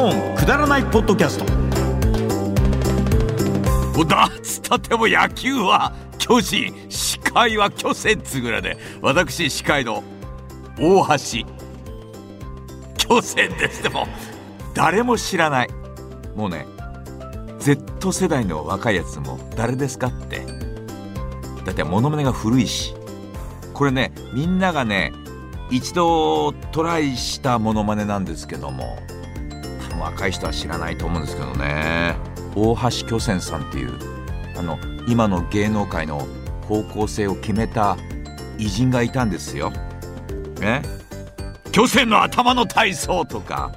オンくだらないポッドキャスト。だっつったっても野球は巨人司会は巨船っつぐらいで。私司会の大橋巨船です。でも誰も知らない。もうね Z 世代の若いやつも誰ですかって。だってモノマネが古いし。これねみんながね一度トライしたモノマネなんですけども。若い人は知らないと思うんですけどね。大橋巨泉さんっていうあの今の芸能界の方向性を決めた偉人がいたんですよ。ね？巨泉の頭の体操とか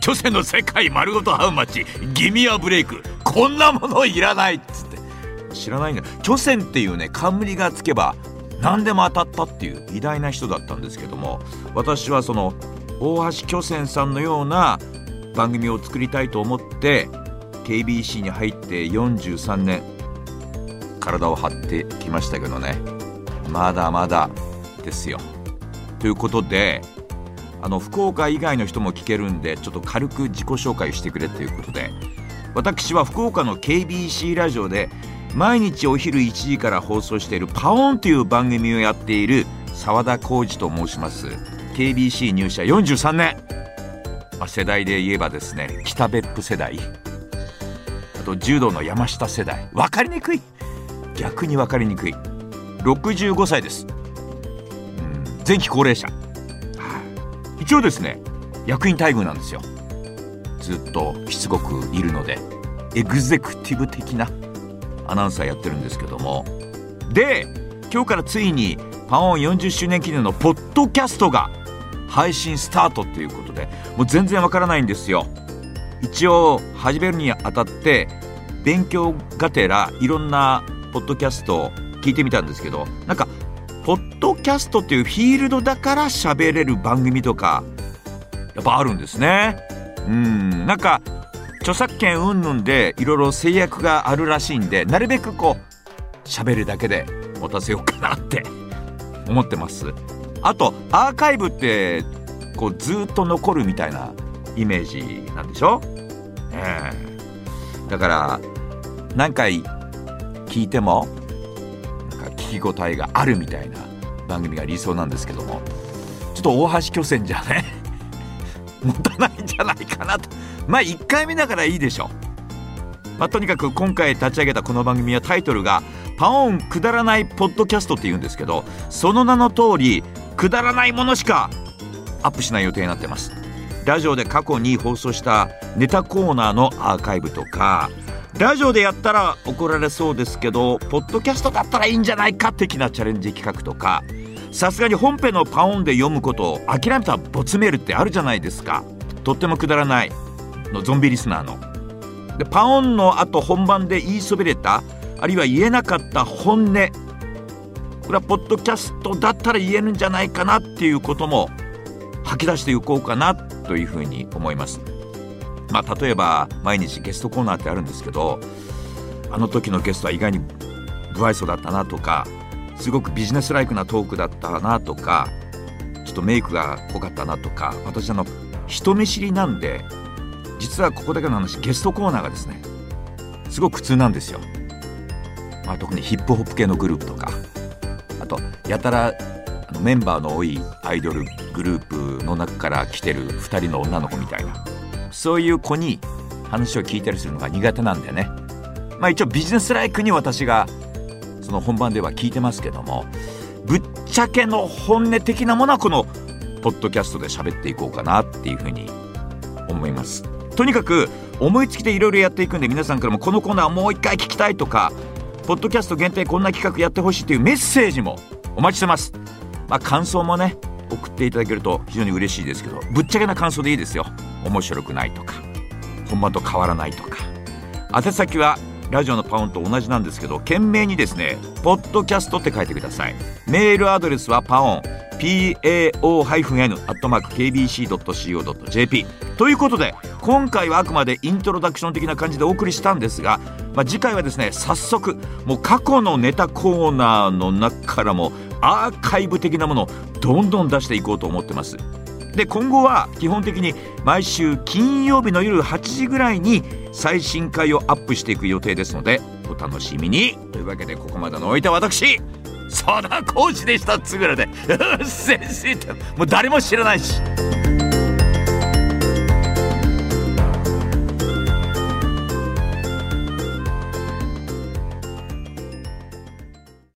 巨泉の世界丸ごとハウマッチギミアブレイクこんなものいらないっつって。知らないんだ。巨泉っていうね冠がつけば何でも当たったっていう偉大な人だったんですけども私はその大橋巨泉さんのような番組を作りたいと思って KBC に入って43年体を張ってきましたけどね。まだまだですよ。ということであの福岡以外の人も聞けるんでちょっと軽く自己紹介してくれということで。私は福岡の KBC ラジオで毎日お昼1時から放送している「パオン」という番組をやっている澤田浩二と申します。KBC 入社43年、まあ、世代で言えばですね北別府世代。あと柔道の山下世代。分かりにくい。逆に分かりにくい。65歳です、うん、前期高齢者、はあ、一応ですね役員待遇なんですよ。ずっとしつこくいるのでエグゼクティブ的なアナウンサーやってるんですけども。で今日からついにパオン40周年記念のポッドキャストが配信スタートっていうことでもう全然わからないんですよ。一応始めるにあたって勉強がてらいろんなポッドキャストを聞いてみたんですけどなんかポッドキャストっていうフィールドだから喋れる番組とかやっぱあるんですね。うんなんか著作権云々でいろいろ制約があるらしいんでなるべくこう喋るだけで持たせようかなって思ってます。あとアーカイブってこうずっと残るみたいなイメージなんでしょ、えー、だから何回聞いてもなんか聞き応えがあるみたいな番組が理想なんですけどもちょっと大橋巨泉じゃね？持たないんじゃないかなと。まあ1回目だからいいでしょ、まあ、とにかく今回立ち上げたこの番組はタイトルが「パオンくだらないポッドキャスト」っていうんですけどその名の通りくだらないものしかアップしない予定になってます。ラジオで過去に放送したネタコーナーのアーカイブとかラジオでやったら怒られそうですけどポッドキャストだったらいいんじゃないか的なチャレンジ企画とかさすがに本編のパオンで読むことを諦めたボツメールってあるじゃないですか。とってもくだらない。のゾンビリスナーの。でパオンの後本番で言いそびれたあるいは言えなかった本音これはポッドキャストだったら言えるんじゃないかなっていうことも吐き出していこうかなというふうに思います。まあ例えば毎日ゲストコーナーってあるんですけどあの時のゲストは意外に不愛想だったなとかすごくビジネスライクなトークだったなとかちょっとメイクが濃かったなとか私あの人見知りなんで実はここだけの話ゲストコーナーがですねすごく苦痛なんですよ、まあ、特にヒップホップ系のグループとかやたらメンバーの多いアイドルグループの中から来てる2人の女の子みたいな。そういう子に話を聞いたりするのが苦手なんでね。まあ一応ビジネスライクに私がその本番では聞いてますけどもぶっちゃけの本音的なものはこのポッドキャストで喋っていこうかなっていうふうに思います。とにかく思いつきでいろいろやっていくんで皆さんからもこのコーナーもう一回聞きたいとかポッドキャスト限定こんな企画やってほしいというメッセージもお待ちしてます。まあ感想もね送っていただけると非常に嬉しいですけどぶっちゃけな感想でいいですよ。面白くないとか本番と変わらないとか。宛先はラジオのパウンと同じなんですけど懸命にですね「ポッドキャスト」って書いてください。メールアドレスはパオン pao-n-kbc.co.jp ということで今回はあくまでイントロダクション的な感じでお送りしたんですが、まあ、次回はですね早速もう過去のネタコーナーの中からもアーカイブ的なものをどんどん出していこうと思ってます。で今後は基本的に毎週金曜日の夜8時ぐらいに最新回をアップしていく予定ですのでお楽しみに。というわけでここまでのおいて私そだ講師でした。つぐらで。先生ってもう誰も知らないし。